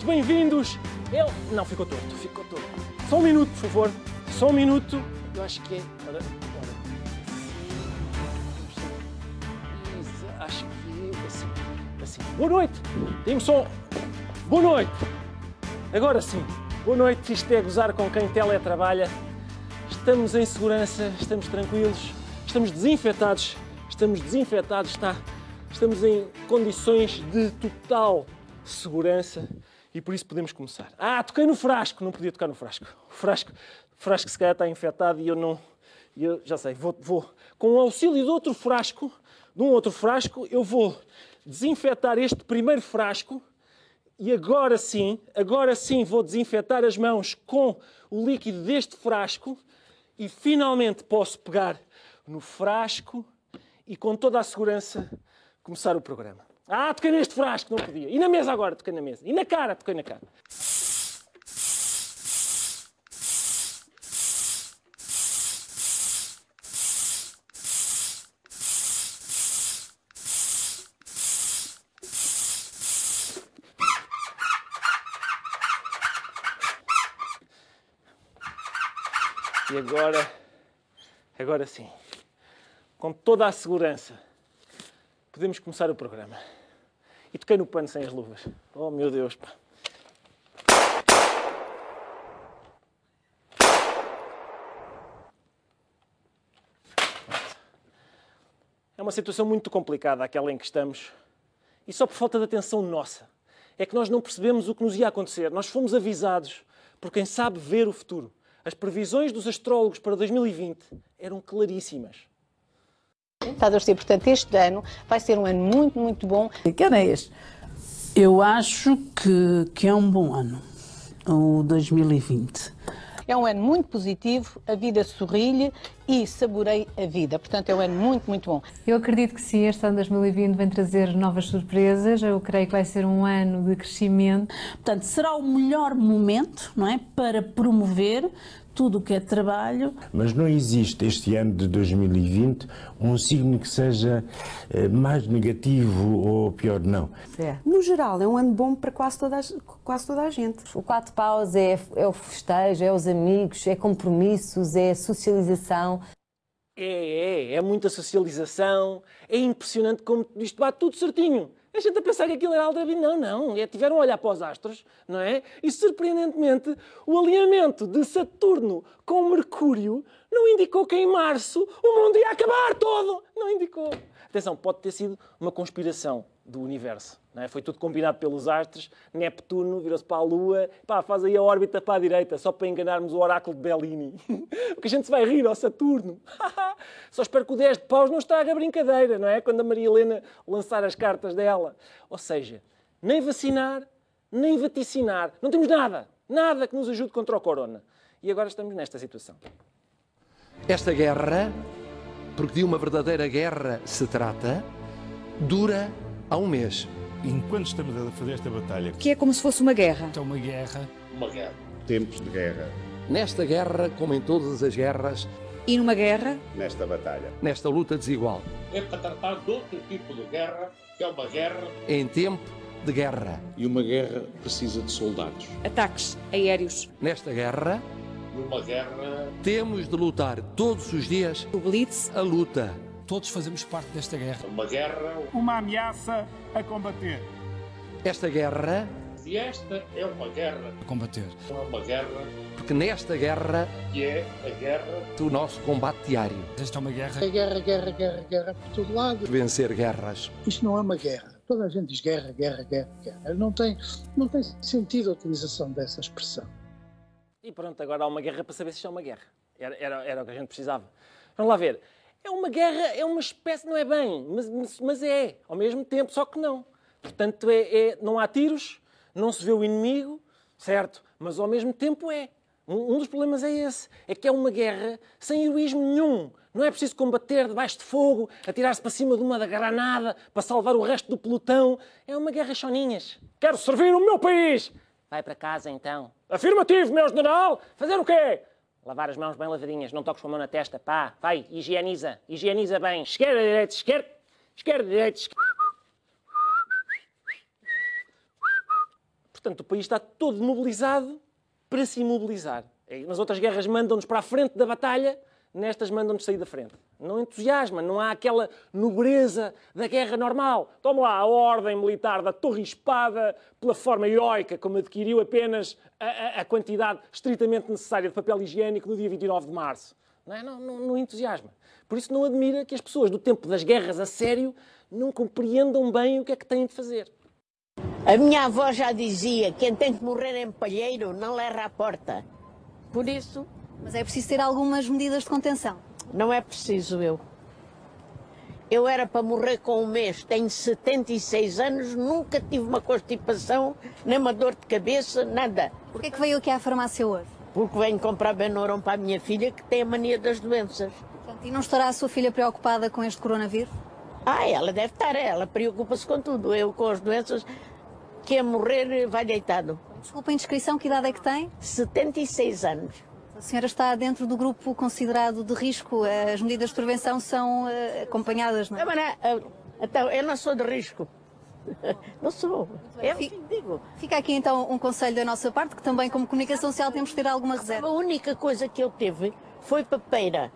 Muito bem-vindos! Eu... Não, ficou torto, ficou torto. Só um minuto, por favor. Só um minuto. Eu acho que é... Ora, ora. Acho que é assim. assim. Boa noite! Diga-me só... Boa noite! Agora sim. Boa noite, isto é gozar com quem teletrabalha. Estamos em segurança, estamos tranquilos, estamos desinfetados, estamos desinfetados, está, estamos em condições de total segurança e por isso podemos começar. Ah, toquei no frasco, não podia tocar no frasco. O frasco, o frasco se calhar está infectado e eu não, eu já sei, vou, vou, com o auxílio de outro frasco, de um outro frasco, eu vou desinfetar este primeiro frasco e agora sim, agora sim vou desinfetar as mãos com o líquido deste frasco e finalmente posso pegar no frasco e com toda a segurança começar o programa. Ah, toquei neste frasco, não podia. E na mesa agora, toquei na mesa. E na cara, toquei na cara. E agora, agora sim, com toda a segurança, podemos começar o programa. E toquei no pano sem as luvas. Oh meu Deus, pá. É uma situação muito complicada aquela em que estamos. E só por falta de atenção nossa. É que nós não percebemos o que nos ia acontecer. Nós fomos avisados por quem sabe ver o futuro. As previsões dos astrólogos para 2020 eram claríssimas. Está a torcer, portanto, este ano vai ser um ano muito, muito bom. Que ano é este? Eu acho que, que é um bom ano, o 2020. É um ano muito positivo, a vida sorri-lhe e saborei a vida. Portanto, é um ano muito, muito bom. Eu acredito que sim, este ano 2020 vem trazer novas surpresas. Eu creio que vai ser um ano de crescimento. Portanto, será o melhor momento, não é, para promover tudo o que é trabalho. Mas não existe este ano de 2020 um signo que seja eh, mais negativo ou pior, não. No geral, é um ano bom para quase toda a, quase toda a gente. O quatro paus é, é o festejo, é os amigos, é compromissos, é socialização. É, é, é muita socialização. É impressionante como isto bate tudo certinho. A gente a pensar que aquilo era Aldrabino. Não, não. É, tiveram a olhar para os astros, não é? E surpreendentemente, o alinhamento de Saturno com Mercúrio não indicou que em março o mundo ia acabar todo. Não indicou. Atenção, pode ter sido uma conspiração do universo. É? Foi tudo combinado pelos astros. Neptuno virou-se para a Lua, pá, faz aí a órbita para a direita, só para enganarmos o oráculo de Bellini. Porque a gente se vai rir ao Saturno. só espero que o 10 de paus não estrague a brincadeira, não é? Quando a Maria Helena lançar as cartas dela. Ou seja, nem vacinar, nem vaticinar. Não temos nada, nada que nos ajude contra o corona. E agora estamos nesta situação. Esta guerra, porque de uma verdadeira guerra se trata, dura há um mês. Enquanto estamos a fazer esta batalha, Que é como se fosse uma guerra. é uma guerra, Uma guerra. Tempos de guerra. Nesta guerra, como em todas as guerras, E numa guerra, Nesta batalha. nesta luta desigual, É para tratar de outro tipo de guerra, que é uma guerra. em tempo de guerra. E uma guerra precisa de soldados. ataques aéreos, Nesta guerra, Numa guerra. temos de lutar todos os dias o Blitz, a luta. Todos fazemos parte desta guerra. Uma guerra. Uma ameaça a combater. Esta guerra, Se esta é uma guerra, A combater. não é uma guerra porque nesta guerra, que é a guerra. o nosso combate diário. Esta é uma guerra. guerra, guerra, guerra, guerra por todo lado. Vencer guerras. Isto não é uma guerra. Toda a gente diz guerra, guerra, guerra, guerra. Não tem, não tem sentido a utilização dessa expressão. E pronto, agora há uma guerra para saber se isto é uma guerra. Era, era, era o que a gente precisava. Vamos lá ver. É uma guerra, é uma espécie, não é bem, mas, mas, é, ao mesmo tempo, só que não. Portanto, é, é- não há tiros, não se vê o inimigo, certo, mas ao mesmo tempo é. Um, um dos problemas é esse, é que é uma guerra sem heroísmo nenhum. Não é preciso combater debaixo de fogo, atirar-se para cima de uma granada para salvar o resto do pelotão. É uma guerra choninhas. Quero servir o meu país! Vai para casa então. Afirmativo, meu general! Fazer o quê? Lavar as mãos bem lavadinhas, não toques com a mão na testa, pá. Vai, higieniza, higieniza bem. Esquerda, direita, esquerda, esquerda, direita, esquerda. Portanto, o país está todo mobilizado para se imobilizar. Nas outras guerras mandam-nos para a frente da batalha, nestas mandam-nos sair da frente. Não entusiasma, não há aquela nobreza da guerra normal. Toma lá a ordem militar da Torre Espada pela forma heroica, como adquiriu apenas a, a, a quantidade estritamente necessária de papel higiênico no dia 29 de março. Não, é? não, não, não entusiasma. Por isso não admira que as pessoas do tempo das guerras a sério não compreendam bem o que é que têm de fazer. A minha avó já dizia: quem tem que morrer em palheiro não leva à porta. Por isso. Mas é preciso ter algumas medidas de contenção. Não é preciso eu. Eu era para morrer com um mês, tenho 76 anos, nunca tive uma constipação, nem uma dor de cabeça, nada. Por que é que veio aqui à farmácia hoje? Porque venho comprar Benuron para a minha filha que tem a mania das doenças. Portanto, e não estará a sua filha preocupada com este coronavírus? Ah, ela deve estar, ela preocupa-se com tudo. Eu com as doenças, que a morrer vai deitado. Desculpa a indiscrição, que idade é que tem? 76 anos. A senhora está dentro do grupo considerado de risco. As medidas de prevenção são uh, acompanhadas, não é? Não, não, então, eu não sou de risco. Não sou. Eu Fica, digo. Fica aqui então um conselho da nossa parte, que também como comunicação social temos de ter alguma reserva. A única coisa que eu tive foi papeira.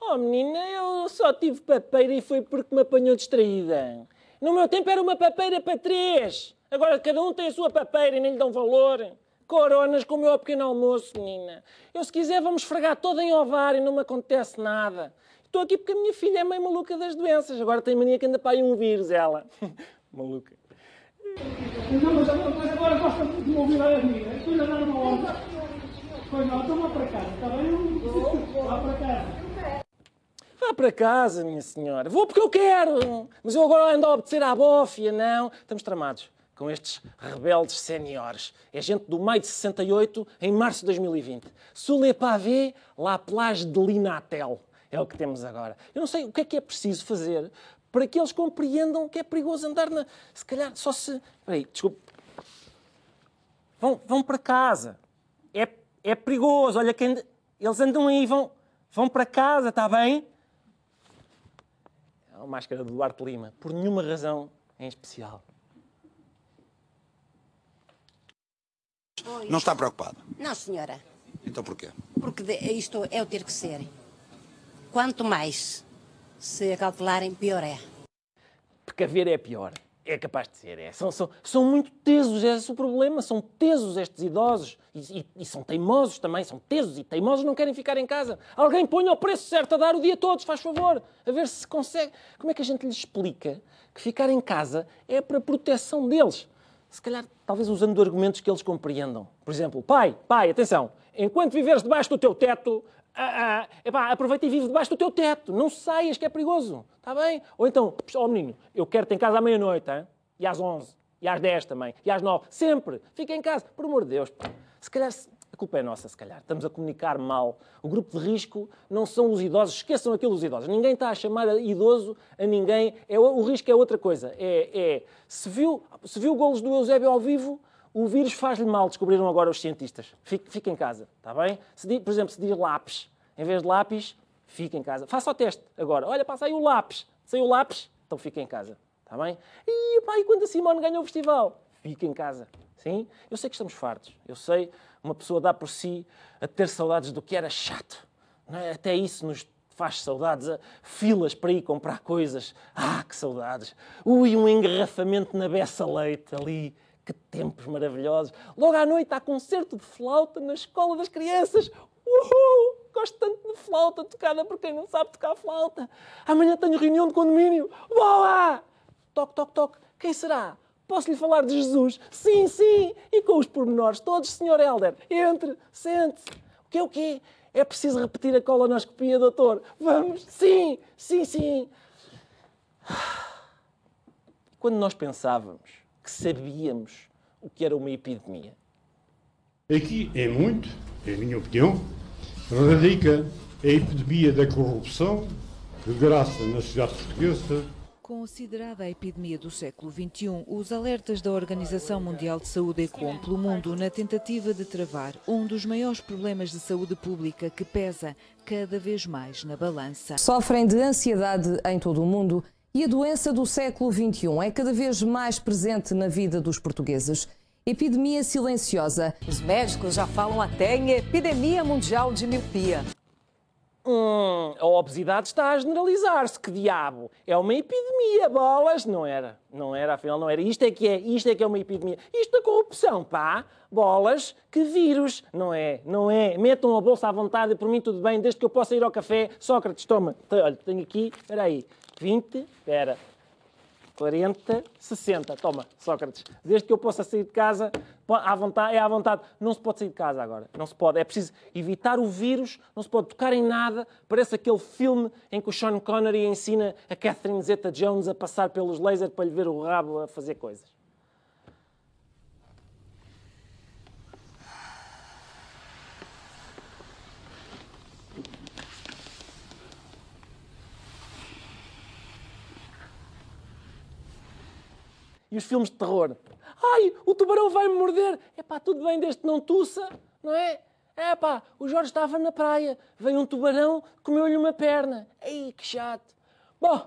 Oh menina, eu só tive papeira e foi porque me apanhou distraída. No meu tempo era uma papeira para três. Agora cada um tem a sua papeira e nem lhe dão valor. Coronas com o meu pequeno almoço, menina. Eu, se quiser, vamos esfregar todo em ovário e não me acontece nada. Estou aqui porque a minha filha é meio maluca das doenças. Agora tem mania que anda para aí um vírus, ela. maluca. Não, mas agora gosta de me ouvir a minha. Estou a dar uma ordem. Pois não, então vá para casa, está bem? Vá para casa. Vá para casa, minha senhora. Vou porque eu quero. Mas eu agora ando a obedecer à bófia, não. Estamos tramados com estes rebeldes séniores. É gente do maio de 68 em março de 2020. Sous pavé, la plage de Linatel. É o que temos agora. Eu não sei o que é que é preciso fazer para que eles compreendam que é perigoso andar na. Se calhar só se. Peraí, desculpe. Vão, vão para casa. É, é perigoso. Olha, quem... eles andam aí, vão, vão para casa, está bem? É a máscara do Duarte Lima. Por nenhuma razão em especial. Não está preocupado? Não, senhora. Então porquê? Porque isto é o ter que ser. Quanto mais se acautelarem, pior é. Precaver é pior. É capaz de ser, é. São, são, são muito tesos, esse é o problema. São tesos estes idosos. E, e, e, são teimosos também. São tesos e teimosos não querem ficar em casa. Alguém ponha o preço certo a dar o dia todo, faz favor. A ver se consegue. Como é que a gente lhes explica que ficar em casa é para a proteção deles? Se calhar, talvez usando argumentos que eles compreendam. Por exemplo, pai, pai, atenção, enquanto viveres debaixo do teu teto, ah, ah, epá, aproveita e vive debaixo do teu teto, não saias que é perigoso, está bem? Ou então, ó oh, menino, eu quero-te em casa à meia-noite, e às 11, e às 10 também, e às 9, sempre, fica em casa, por amor de Deus. Se calhar, a culpa é nossa, se calhar. Estamos a comunicar mal. O grupo de risco não são os idosos. Esqueçam aquilo dos idosos. Ninguém está a chamar idoso a ninguém. É, o risco é outra coisa. É, é se, viu, se viu golos do Eusébio ao vivo, o vírus faz-lhe mal, descobriram agora os cientistas. Fique, fique em casa, está bem? Diz, por exemplo, se diz lápis, em vez de lápis, fique em casa. Faça o teste agora. Olha, passa aí o lápis. Saiu o lápis, então fique em casa, está bem? E, e quando a Simone ganhou o festival? Fique em casa. Sim? Eu sei que estamos fartos. Eu sei, uma pessoa dá por si a ter saudades do que era chato. É? Até isso nos faz saudades, filas para ir comprar coisas. Ah, que saudades! Ui, um engarrafamento na Bessa Leite ali. Que tempos maravilhosos. Logo à noite há concerto de flauta na escola das crianças. Uhul! Gosto tanto de flauta tocada por quem não sabe tocar flauta. Amanhã tenho reunião de condomínio. Boa! Toque, toque, toque. Quem será? Posso-lhe falar de Jesus? Sim, sim! E com os pormenores todos, Sr. Helder. Entre, sente-se. O que é o quê? É preciso repetir a colonoscopia, doutor? Vamos? Sim, sim, sim. Quando nós pensávamos que sabíamos o que era uma epidemia. Aqui é muito, é a minha opinião, radica a epidemia da corrupção, de graça na sociedade portuguesa, Considerada a epidemia do século XXI, os alertas da Organização Mundial de Saúde ecoam pelo mundo na tentativa de travar um dos maiores problemas de saúde pública que pesa cada vez mais na balança. Sofrem de ansiedade em todo o mundo e a doença do século XXI é cada vez mais presente na vida dos portugueses. Epidemia silenciosa. Os médicos já falam até em epidemia mundial de miopia. Hum, a obesidade está a generalizar-se, que diabo? É uma epidemia, bolas? Não era, não era, afinal não era. Isto é que é, isto é que é uma epidemia. Isto da corrupção, pá, bolas, que vírus, não é, não é. Metam a bolsa à vontade, por mim tudo bem, desde que eu possa ir ao café. Sócrates, toma, olha, tenho aqui, espera aí, 20, espera, 40, 60. Toma, Sócrates. Desde que eu possa sair de casa, à vontade, é à vontade. Não se pode sair de casa agora. Não se pode. É preciso evitar o vírus, não se pode tocar em nada. Parece aquele filme em que o Sean Connery ensina a Catherine Zeta-Jones a passar pelos lasers para lhe ver o rabo a fazer coisas. E os filmes de terror? Ai, o tubarão vai-me morder. É pá, tudo bem desde que não tussa, não é? É pá, o Jorge estava na praia, veio um tubarão, comeu-lhe uma perna. Ei, que chato. Bom,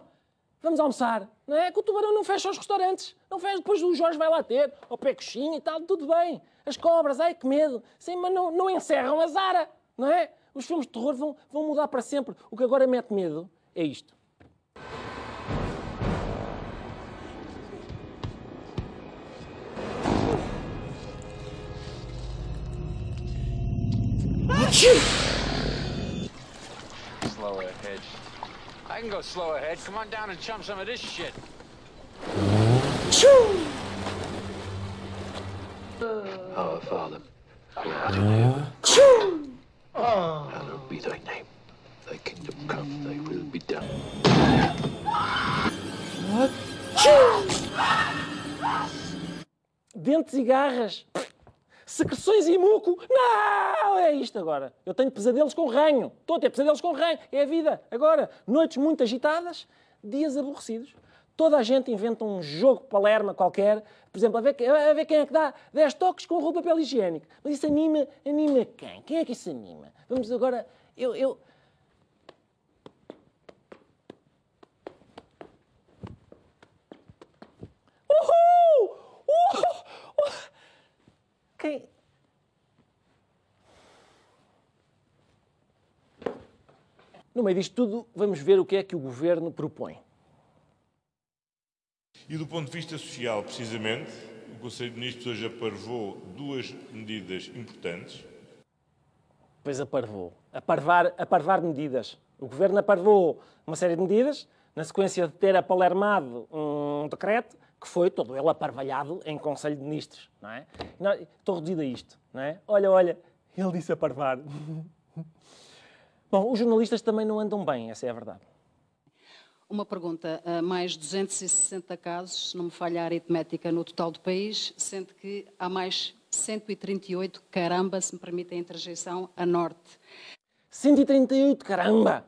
vamos almoçar, não é? Que o tubarão não fecha os restaurantes. Não fecha, depois o Jorge vai lá ter, ao pé coxinha e tal, tudo bem. As cobras, ai que medo. Sim, mas não, não encerram a Zara, não é? Os filmes de terror vão, vão mudar para sempre. O que agora mete medo é isto. Slow ahead. I can go slow ahead. Come on down and chum some of this shit. Our Father, hallowed be thy name. Thy kingdom come, thy will be done. What? Dentes e garras. Secreções e muco. Não! É isto agora. Eu tenho pesadelos com ranho. Estou a ter pesadelos com ranho. É a vida. Agora, noites muito agitadas, dias aborrecidos. Toda a gente inventa um jogo palerma qualquer, por exemplo, a ver, a ver quem é que dá 10 toques com roupa papel higiênico. Mas isso anima, anima quem? Quem é que isso anima? Vamos agora, eu, eu... Uhul! Uhul! Quem... No meio disto tudo, vamos ver o que é que o governo propõe. E do ponto de vista social, precisamente, o Conselho de Ministros hoje aparvou duas medidas importantes. Pois aparvou. Aparvar, aparvar medidas. O governo aparvou uma série de medidas, na sequência de ter apalermado um decreto que foi todo ele aparvalhado em Conselho de Ministros, não é? Não, estou reduzido a isto, não é? Olha, olha, ele disse aparvar. Bom, os jornalistas também não andam bem, essa é a verdade. Uma pergunta, mais 260 casos, se não me falha a aritmética, no total do país, sendo que há mais 138, caramba, se me permite a interjeição, a norte. 138, caramba!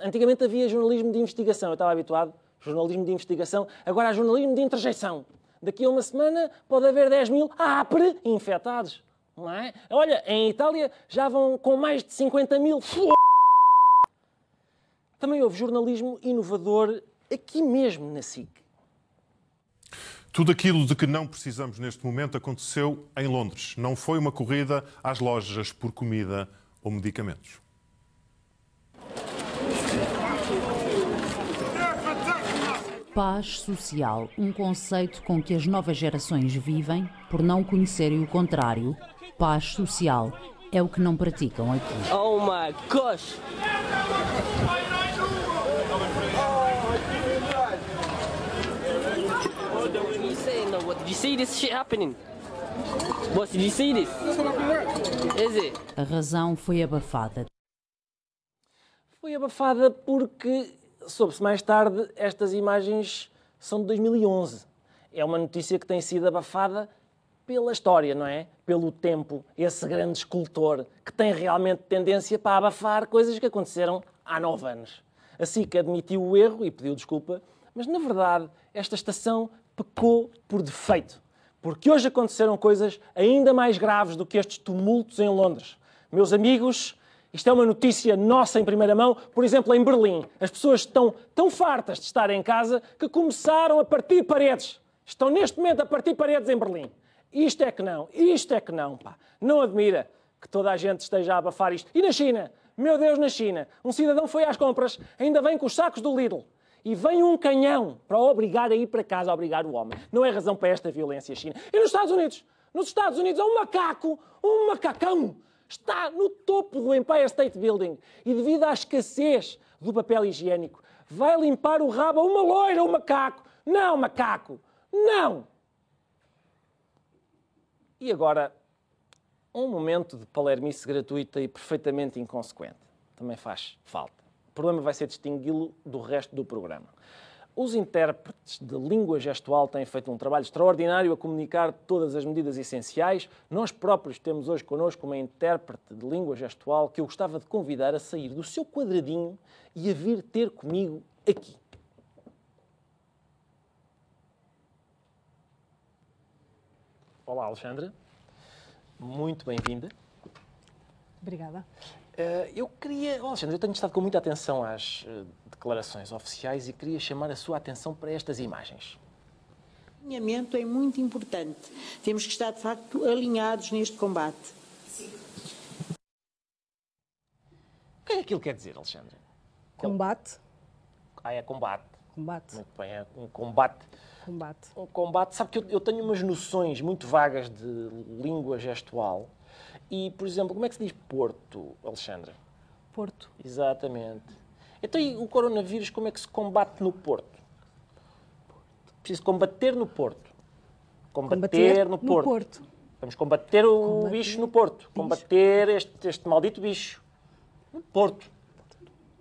Antigamente havia jornalismo de investigação, eu estava habituado, jornalismo de investigação, agora há jornalismo de interjeição. Daqui a uma semana pode haver 10 mil APRE infectados, não é? Olha, em Itália já vão com mais de 50 mil. Também houve jornalismo inovador aqui mesmo na SIC. Tudo aquilo de que não precisamos neste momento aconteceu em Londres. Não foi uma corrida às lojas por comida ou medicamentos. Paz social, um conceito com que as novas gerações vivem por não conhecerem o contrário. Paz social é o que não praticam aqui. Oh my gosh! A razão foi abafada. Foi abafada porque soube-se mais tarde estas imagens são de 2011. É uma notícia que tem sido abafada pela história, não é? Pelo tempo, esse grande escultor que tem realmente tendência para abafar coisas que aconteceram há nove anos. A SIC admitiu o erro e pediu desculpa, mas na verdade esta estação pecou por defeito. Porque hoje aconteceram coisas ainda mais graves do que estes tumultos em Londres. Meus amigos, isto é uma notícia nossa em primeira mão. Por exemplo, em Berlim, as pessoas estão tão fartas de estar em casa que começaram a partir paredes. Estão neste momento a partir paredes em Berlim. Isto é que não, isto é que não, pá. Não admira que toda a gente esteja a abafar isto. E na China? Meu Deus, na China, um cidadão foi às compras, ainda vem com os sacos do Lidl. E vem um canhão para obrigar a ir para casa, a obrigar o homem. Não é razão para esta violência, China. E nos Estados Unidos? Nos Estados Unidos há um macaco, um macacão, está no topo do Empire State Building e devido à escassez do papel higiênico, vai limpar o rabo a uma loira, um macaco. Não, macaco, não! E agora, um momento de palermice gratuita e perfeitamente inconsequente. Também faz falta. O problema vai ser distingui-lo do resto do programa. Os intérpretes de língua gestual têm feito um trabalho extraordinário a comunicar todas as medidas essenciais. Nós próprios temos hoje connosco uma intérprete de língua gestual que eu gostava de convidar a sair do seu quadradinho e a vir ter comigo aqui. Olá, Alexandra. Muito bem-vinda. Obrigada. Uh, eu queria, Alexandre, eu tenho estado com muita atenção às uh, declarações oficiais e queria chamar a sua atenção para estas imagens. O alinhamento é muito importante. Temos que estar, de facto, alinhados neste combate. Sim. O que é que aquilo quer dizer, Alexandre? Combate. Ah, é combate. Combate. Muito bem, é um combate. Combate. Um combate. Sabe que eu, eu tenho umas noções muito vagas de língua gestual e, por exemplo, como é que se diz Porto, Alexandra? Porto. Exatamente. Então, e o coronavírus, como é que se combate no Porto? Preciso combater no Porto. Combater, combater no, Porto. no, Porto. Vamos combater o combater bicho no Porto. Bicho. Combater este, este maldito bicho. No Porto.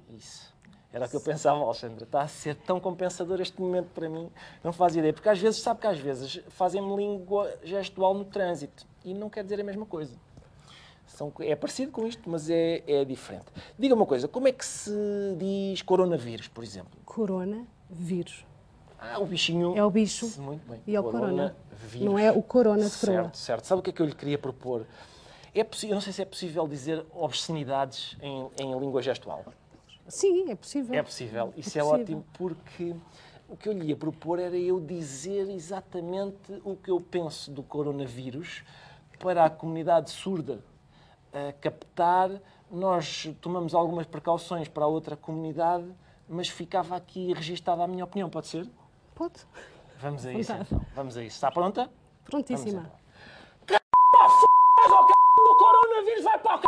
Isso. Era o que eu pensava, Alexandra. Está a ser tão compensador este momento para mim. Não faz ideia. Porque às vezes, sabe que às vezes fazem-me língua gestual no trânsito. E não quer dizer a mesma coisa. São, é parecido com isto, mas é, é diferente. Diga uma coisa, como é que se diz coronavírus, por exemplo? Coronavírus. Ah, o bichinho. É o bicho. Muito bem. E é o corona. Não é o corona de coroa. Certo, certo. Sabe o que é que eu lhe queria propor? É eu não sei se é possível dizer obscenidades em, em língua gestual. Sim, é possível. É possível. Isso é, é possível. ótimo porque o que eu lhe ia propor era eu dizer exatamente o que eu penso do coronavírus para a comunidade surda a captar. Nós tomamos algumas precauções para a outra comunidade, mas ficava aqui registada a minha opinião, pode ser? Pode. Vamos a isso então. Vamos a isso. Está pronta? Prontíssima. C... f... o coronavírus vai para o c...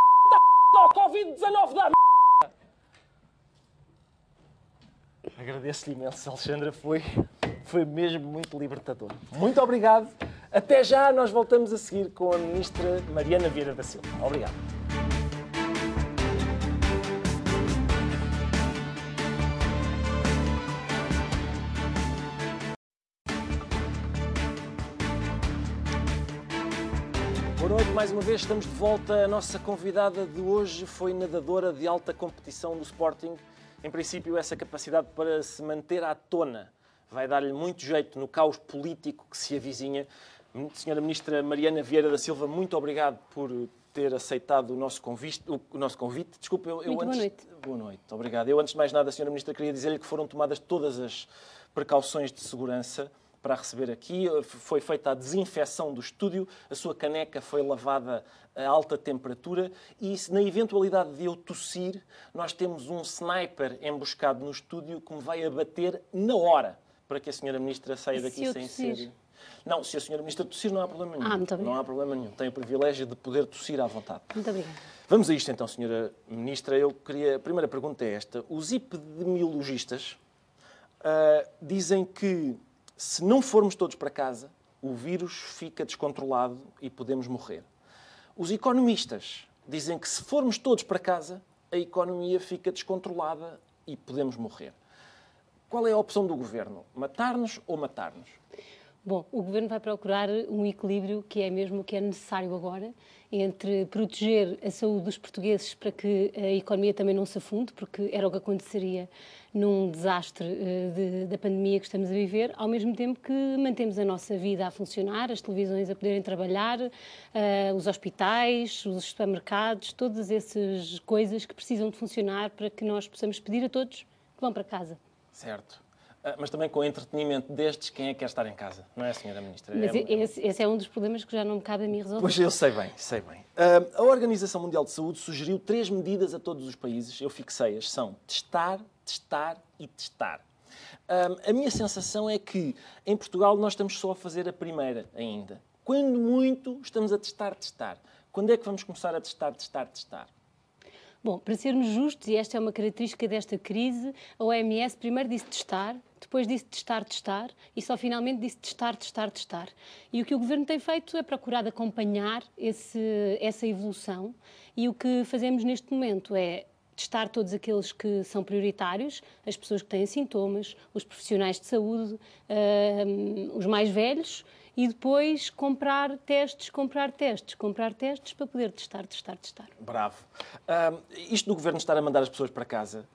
da Covid-19 da Agradeço-lhe imenso, Alexandra. Foi, foi mesmo muito libertador. Muito obrigado. Até já, nós voltamos a seguir com a Ministra Mariana Vieira da Silva. Obrigado. Boa noite, mais uma vez estamos de volta. A nossa convidada de hoje foi nadadora de alta competição do Sporting. Em princípio, essa capacidade para se manter à tona vai dar-lhe muito jeito no caos político que se avizinha. Senhora Ministra Mariana Vieira da Silva, muito obrigado por ter aceitado o nosso convite. O nosso convite. Desculpe, eu, eu muito antes... boa noite. Boa noite, obrigado. Eu, antes de mais nada, Senhora Ministra, queria dizer-lhe que foram tomadas todas as precauções de segurança para receber aqui. Foi feita a desinfecção do estúdio, a sua caneca foi lavada a alta temperatura e, na eventualidade de eu tossir, nós temos um sniper emboscado no estúdio que me vai abater na hora para que a Senhora Ministra saia daqui sem ser. Não, se a senhora Ministra tossir, não há problema nenhum. Ah, muito não há problema nenhum. Tem o privilégio de poder tossir à vontade. Muito obrigada. Vamos a isto então, senhora Ministra. Eu queria... A primeira pergunta é esta. Os epidemiologistas uh, dizem que se não formos todos para casa, o vírus fica descontrolado e podemos morrer. Os economistas dizem que se formos todos para casa, a economia fica descontrolada e podemos morrer. Qual é a opção do governo? Matar-nos ou matar-nos? Bom, o Governo vai procurar um equilíbrio que é mesmo o que é necessário agora, entre proteger a saúde dos portugueses para que a economia também não se afunde, porque era o que aconteceria num desastre uh, de, da pandemia que estamos a viver, ao mesmo tempo que mantemos a nossa vida a funcionar, as televisões a poderem trabalhar, uh, os hospitais, os supermercados, todas essas coisas que precisam de funcionar para que nós possamos pedir a todos que vão para casa. Certo. Ah, mas também com o entretenimento destes, quem é que quer estar em casa? Não é, Senhora Ministra? Mas é... esse, esse, é um dos problemas que já não me cabe a mim resolver. Pois eu sei bem, sei bem. Uh, a Organização Mundial de Saúde sugeriu três medidas a todos os países, eu fixei-as, são testar, testar e testar. Uh, a minha sensação é que em Portugal nós estamos só a fazer a primeira ainda. Quando muito, estamos a testar, testar. Quando é que vamos começar a testar, testar, testar? Bom, para sermos justos, e esta é uma característica desta crise, a OMS primeiro disse testar, depois disse testar, testar, e só finalmente disse testar, testar, testar. E o que o Governo tem feito é procurar acompanhar esse, essa evolução, e o que fazemos neste momento é testar todos aqueles que são prioritários, as pessoas que têm sintomas, os profissionais de saúde, uh, os mais velhos, e depois comprar testes, comprar testes, comprar testes para poder testar, testar, testar. Bravo. Uh, isto do governo estar a mandar as pessoas para casa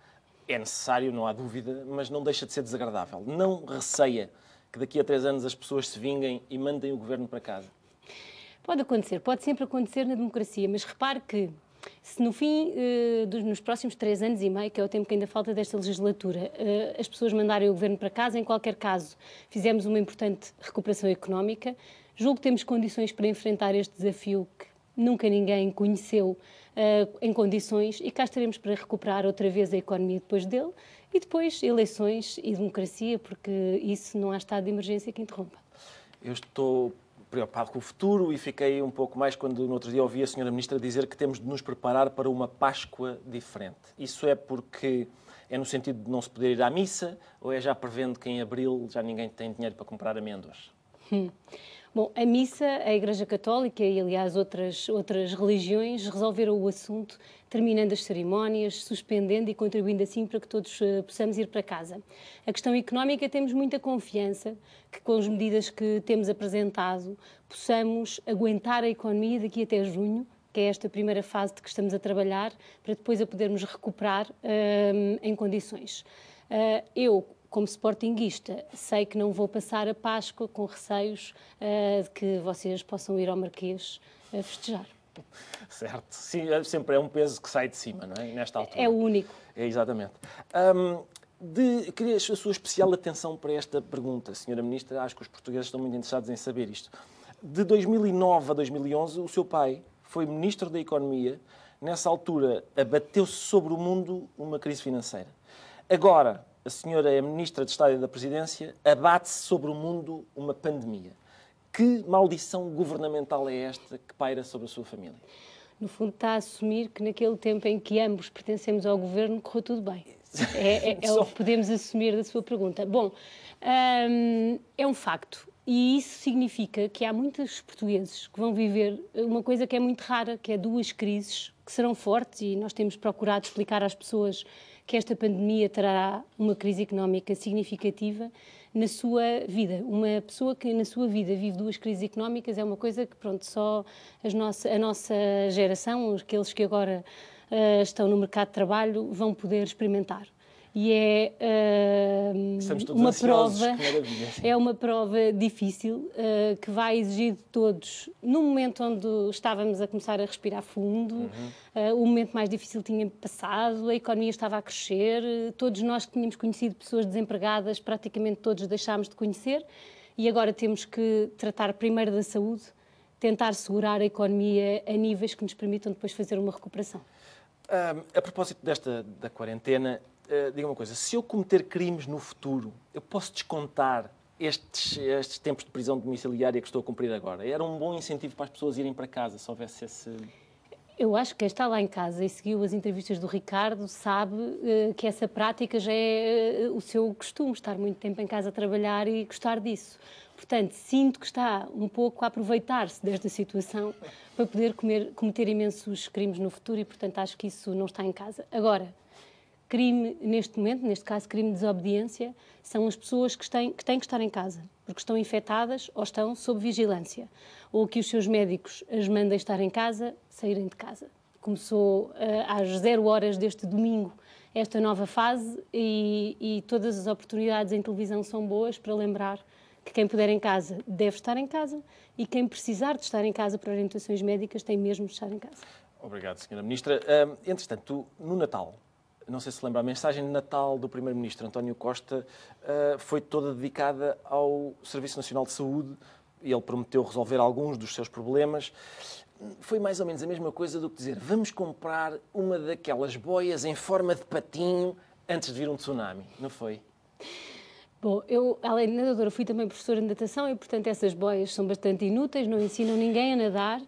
é necessário, não há dúvida, mas não deixa de ser desagradável. Não receia que daqui a três anos as pessoas se vinguem e mandem o governo para casa. Pode acontecer, pode sempre acontecer na democracia, mas repare que se no fim, eh, dos, nos próximos três anos e meio, que é o tempo que ainda falta desta legislatura, eh, as pessoas mandarem o governo para casa, em qualquer caso, fizemos uma importante recuperação económica. Julgo que temos condições para enfrentar este desafio que nunca ninguém conheceu eh, em condições e cá estaremos para recuperar outra vez a economia depois dele e depois eleições e democracia, porque isso não há estado de emergência que interrompa. Eu estou preocupado com o futuro e fiquei um pouco mais quando no outro dia ouvi a senhora ministra dizer que temos de nos preparar para uma Páscoa diferente. Isso é porque é no sentido de não se poder ir à missa ou é já prevendo que em abril já ninguém tem dinheiro para comprar amêndoas? Hum. Bom, a missa, a Igreja Católica e, aliás, outras, outras religiões resolveram o assunto, terminando as cerimónias, suspendendo e contribuindo assim para que todos uh, possamos ir para casa. A questão económica, temos muita confiança que, com as medidas que temos apresentado, possamos aguentar a economia daqui até junho, que é esta primeira fase de que estamos a trabalhar, para depois a podermos recuperar uh, em condições. Uh, eu, como sportinguista, sei que não vou passar a Páscoa com receios uh, de que vocês possam ir ao Marquês a festejar. Certo. Sim, é sempre é um peso que sai de cima, não é? Nesta altura. É o único. É, exatamente. Um, de, queria a sua especial atenção para esta pergunta, Senhora Ministra. Acho que os portugueses estão muito interessados em saber isto. De 2009 a 2011, o seu pai foi Ministro da Economia. Nessa altura, abateu-se sobre o mundo uma crise financeira. Agora, a senhora é Ministra de Estado e da Presidência, abate-se sobre o mundo uma pandemia. Que maldição governamental é esta que paira sobre a sua família? No fundo, está a assumir que naquele tempo em que ambos pertencemos ao governo, correu tudo bem. É, é, é o que podemos assumir da sua pergunta. Bom, hum, é um facto. E isso significa que há muitos portugueses que vão viver uma coisa que é muito rara, que é duas crises que serão fortes e nós temos procurado explicar às pessoas que esta pandemia terá uma crise económica significativa na sua vida. Uma pessoa que na sua vida vive duas crises económicas é uma coisa que, pronto, só nossa, a nossa geração, aqueles que agora uh, estão no mercado de trabalho, vão poder experimentar e é uh, uma prova é uma prova difícil uh, que vai exigir de todos no momento onde estávamos a começar a respirar fundo uhum. uh, o momento mais difícil tinha passado a economia estava a crescer todos nós que tínhamos conhecido pessoas desempregadas praticamente todos deixámos de conhecer e agora temos que tratar primeiro da saúde tentar segurar a economia a níveis que nos permitam depois fazer uma recuperação a propósito desta da quarentena uh, diga uma coisa, se eu cometer crimes no futuro, eu posso descontar estes, estes tempos de prisão domiciliária que estou a cumprir agora? Era um bom incentivo para as pessoas irem para casa, se houvesse esse... Eu acho que quem está lá em casa e seguiu as entrevistas do Ricardo sabe uh, que essa prática já é uh, o seu costume, estar muito tempo em casa a trabalhar e gostar disso. Portanto, sinto que está um pouco a aproveitar-se desta situação para poder comer, cometer imensos crimes no futuro e, portanto, acho que isso não está em casa. Agora, crime neste momento, neste caso crime de desobediência, são as pessoas que têm, que têm que estar em casa, porque estão infectadas ou estão sob vigilância, ou que os seus médicos as mandem estar em casa, saírem de casa. Começou uh, às zero horas deste domingo esta nova fase e, e todas as oportunidades em televisão são boas para lembrar que quem puder em casa deve estar em casa e quem precisar de estar em casa por orientações médicas tem mesmo de estar em casa. Obrigado, Sra. Ministra. Entretanto, no Natal, não sei se lembra, a mensagem de Natal do Primeiro-Ministro António Costa uh, foi toda dedicada ao Serviço Nacional de Saúde e ele prometeu resolver alguns dos seus problemas. Foi mais ou menos a mesma coisa do que dizer vamos comprar uma daquelas boias em forma de patinho antes de vir um tsunami, não foi? Bom, eu, além de nadadora, fui também professora de natação e, portanto, essas boias são bastante inúteis, não ensinam ninguém a nadar,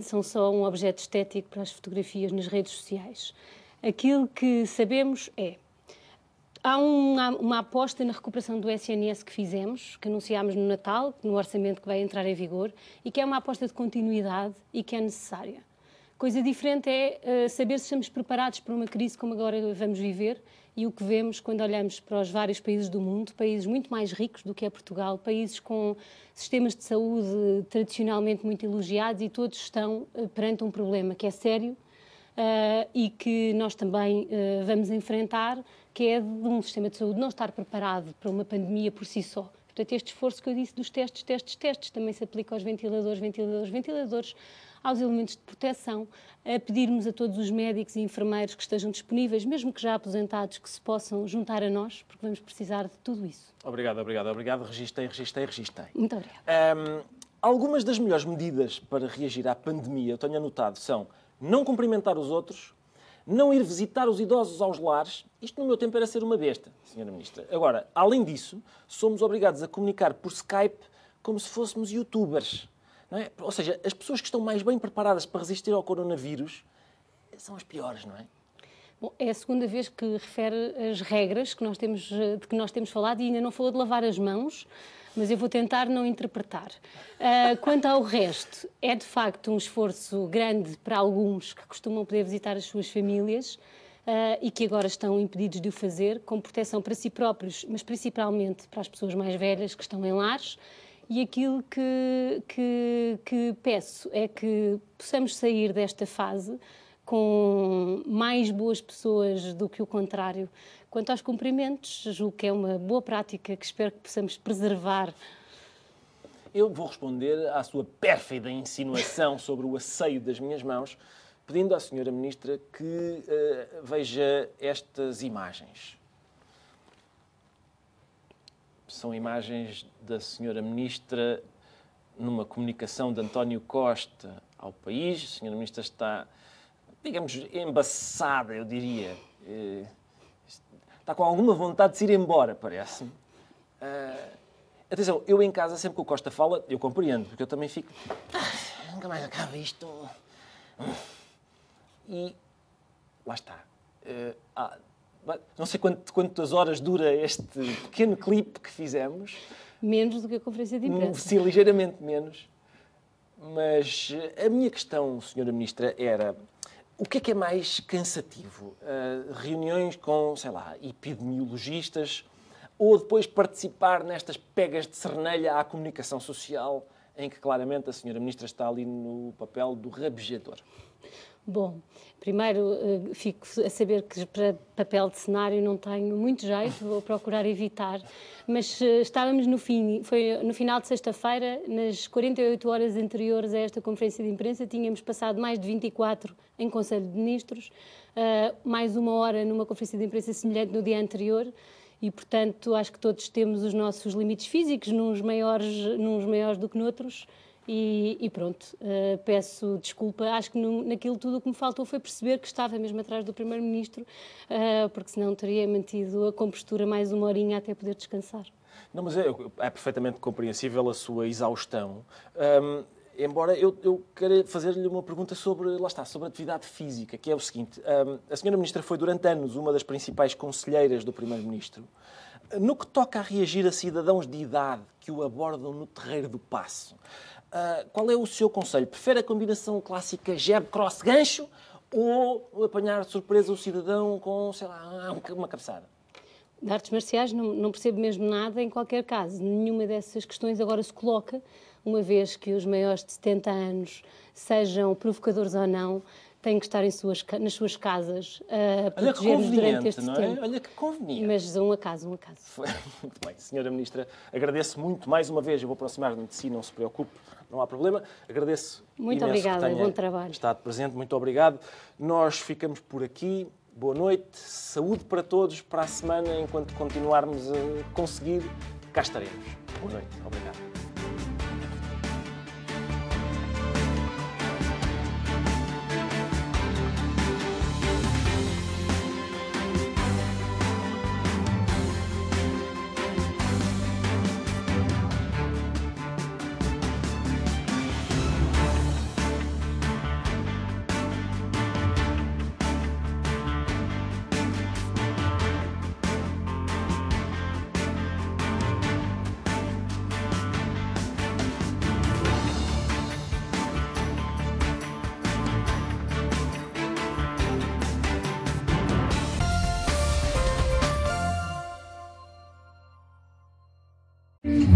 são só um objeto estético para as fotografias nas redes sociais. Aquilo que sabemos é. Há uma, uma, aposta na recuperação do SNS que fizemos, que anunciámos no Natal, no orçamento que vai entrar em vigor, e que é uma aposta de continuidade e que é necessária. Coisa diferente é uh, saber se estamos preparados para uma crise como agora vamos viver e o que vemos quando olhamos para os vários países do mundo, países muito mais ricos do que é Portugal, países com sistemas de saúde tradicionalmente muito elogiados e todos estão uh, perante um problema que é sério uh, e que nós também uh, vamos enfrentar, que é de um sistema de saúde não estar preparado para uma pandemia por si só. Portanto, este esforço que eu disse dos testes, testes, testes, também se aplica aos ventiladores, ventiladores, ventiladores, aos elementos de proteção, a pedirmos a todos os médicos e enfermeiros que estejam disponíveis, mesmo que já aposentados, que se possam juntar a nós, porque vamos precisar de tudo isso. Obrigado, obrigado, obrigado. Registrei, registrei, registrei. Muito obrigada. Um, algumas das melhores medidas para reagir à pandemia, eu tenho anotado, são não cumprimentar os outros, não ir visitar os idosos aos lares. Isto no meu tempo era ser uma besta, Sra. Ministra. Agora, além disso, somos obrigados a comunicar por Skype como se fôssemos youtubers. Não é? Ou seja, as pessoas que estão mais bem preparadas para resistir ao coronavírus são as piores, não é? Bom, é a segunda vez que refere as regras que nós temos, de que nós temos falado e ainda não falou de lavar as mãos mas eu vou tentar não interpretar. Uh, quanto ao resto, é de facto um esforço grande para alguns que costumam poder visitar as suas famílias. Uh, e que agora estão impedidos de o fazer, com proteção para si próprios, mas principalmente para as pessoas mais velhas que estão em lares. E aquilo que, que, que peço é que possamos sair desta fase com mais boas pessoas do que o contrário, Quanto aos cumprimentos, julgo que é uma boa prática que espero que possamos preservar. Eu vou responder à sua pérfida insinuação sobre o asseio das minhas mãos, pedindo à Senhora Ministra que uh, veja estas imagens. São imagens da Senhora Ministra numa comunicação de António Costa ao país. A Senhora Ministra está, digamos, embaçada, eu diria. Uh, está com alguma vontade de se ir embora, parece-me. Uh, atenção, eu em casa, sempre que o Costa fala, eu compreendo, porque eu também fico. Ah, nunca mais acaba isto. E lá está. Uh, não sei quanto, quantas horas dura este pequeno clipe que fizemos. Menos do que a conferência de imprensa. Sim, ligeiramente menos. Mas a minha questão, Senhora Ministra, era o que é que é mais cansativo? Uh, reuniões com, sei lá, epidemiologistas ou depois participar nestas pegas de cernelha à comunicação social em que claramente a senhora ministra está ali no papel do rabejador? Bom, primeiro eh, fico a saber que para papel de cenário não tenho muito jeito, vou procurar evitar, mas eh, estávamos no fim, foi no final de sexta-feira, nas 48 horas anteriores a esta conferência de imprensa, tínhamos passado mais de 24 em Conselho de Ministros, eh, mais uma hora numa conferência de imprensa semelhante no dia anterior, e portanto acho que todos temos os nossos limites físicos, nos maiores, maiores do que noutros, e, e pronto, uh, peço desculpa. Acho que no, naquilo tudo o que me faltou foi perceber que estava mesmo atrás do Primeiro-Ministro, uh, porque senão teria mantido a compostura mais uma horinha até poder descansar. Não, mas é, é perfeitamente compreensível a sua exaustão. Um, embora eu, eu queira fazer-lhe uma pergunta sobre, lá está, sobre atividade física, que é o seguinte. Um, a senhora Ministra foi durante anos uma das principais conselheiras do Primeiro-Ministro. No que toca a reagir a cidadãos de idade que o abordam no terreiro do passo, Uh, qual é o seu conselho? Prefere a combinação clássica jab, cross, gancho ou apanhar de surpresa o cidadão com, sei lá, uma cabeçada? De artes marciais não, não percebo mesmo nada em qualquer caso. Nenhuma dessas questões agora se coloca, uma vez que os maiores de 70 anos, sejam provocadores ou não, têm que estar suas, nas suas casas a proteger-nos durante este não é? tempo. Olha que conveniente. Mas um a caso, um a caso. Muito bem, Senhora Ministra, agradeço muito mais uma vez. Eu vou aproximar-me de si, não se preocupe, não há problema. Agradeço. Muito obrigada, bom trabalho. Estado presente, muito obrigado. Nós ficamos por aqui. Boa noite, saúde para todos. Para a semana, enquanto continuarmos a conseguir, cá estaremos. Boa noite, obrigado.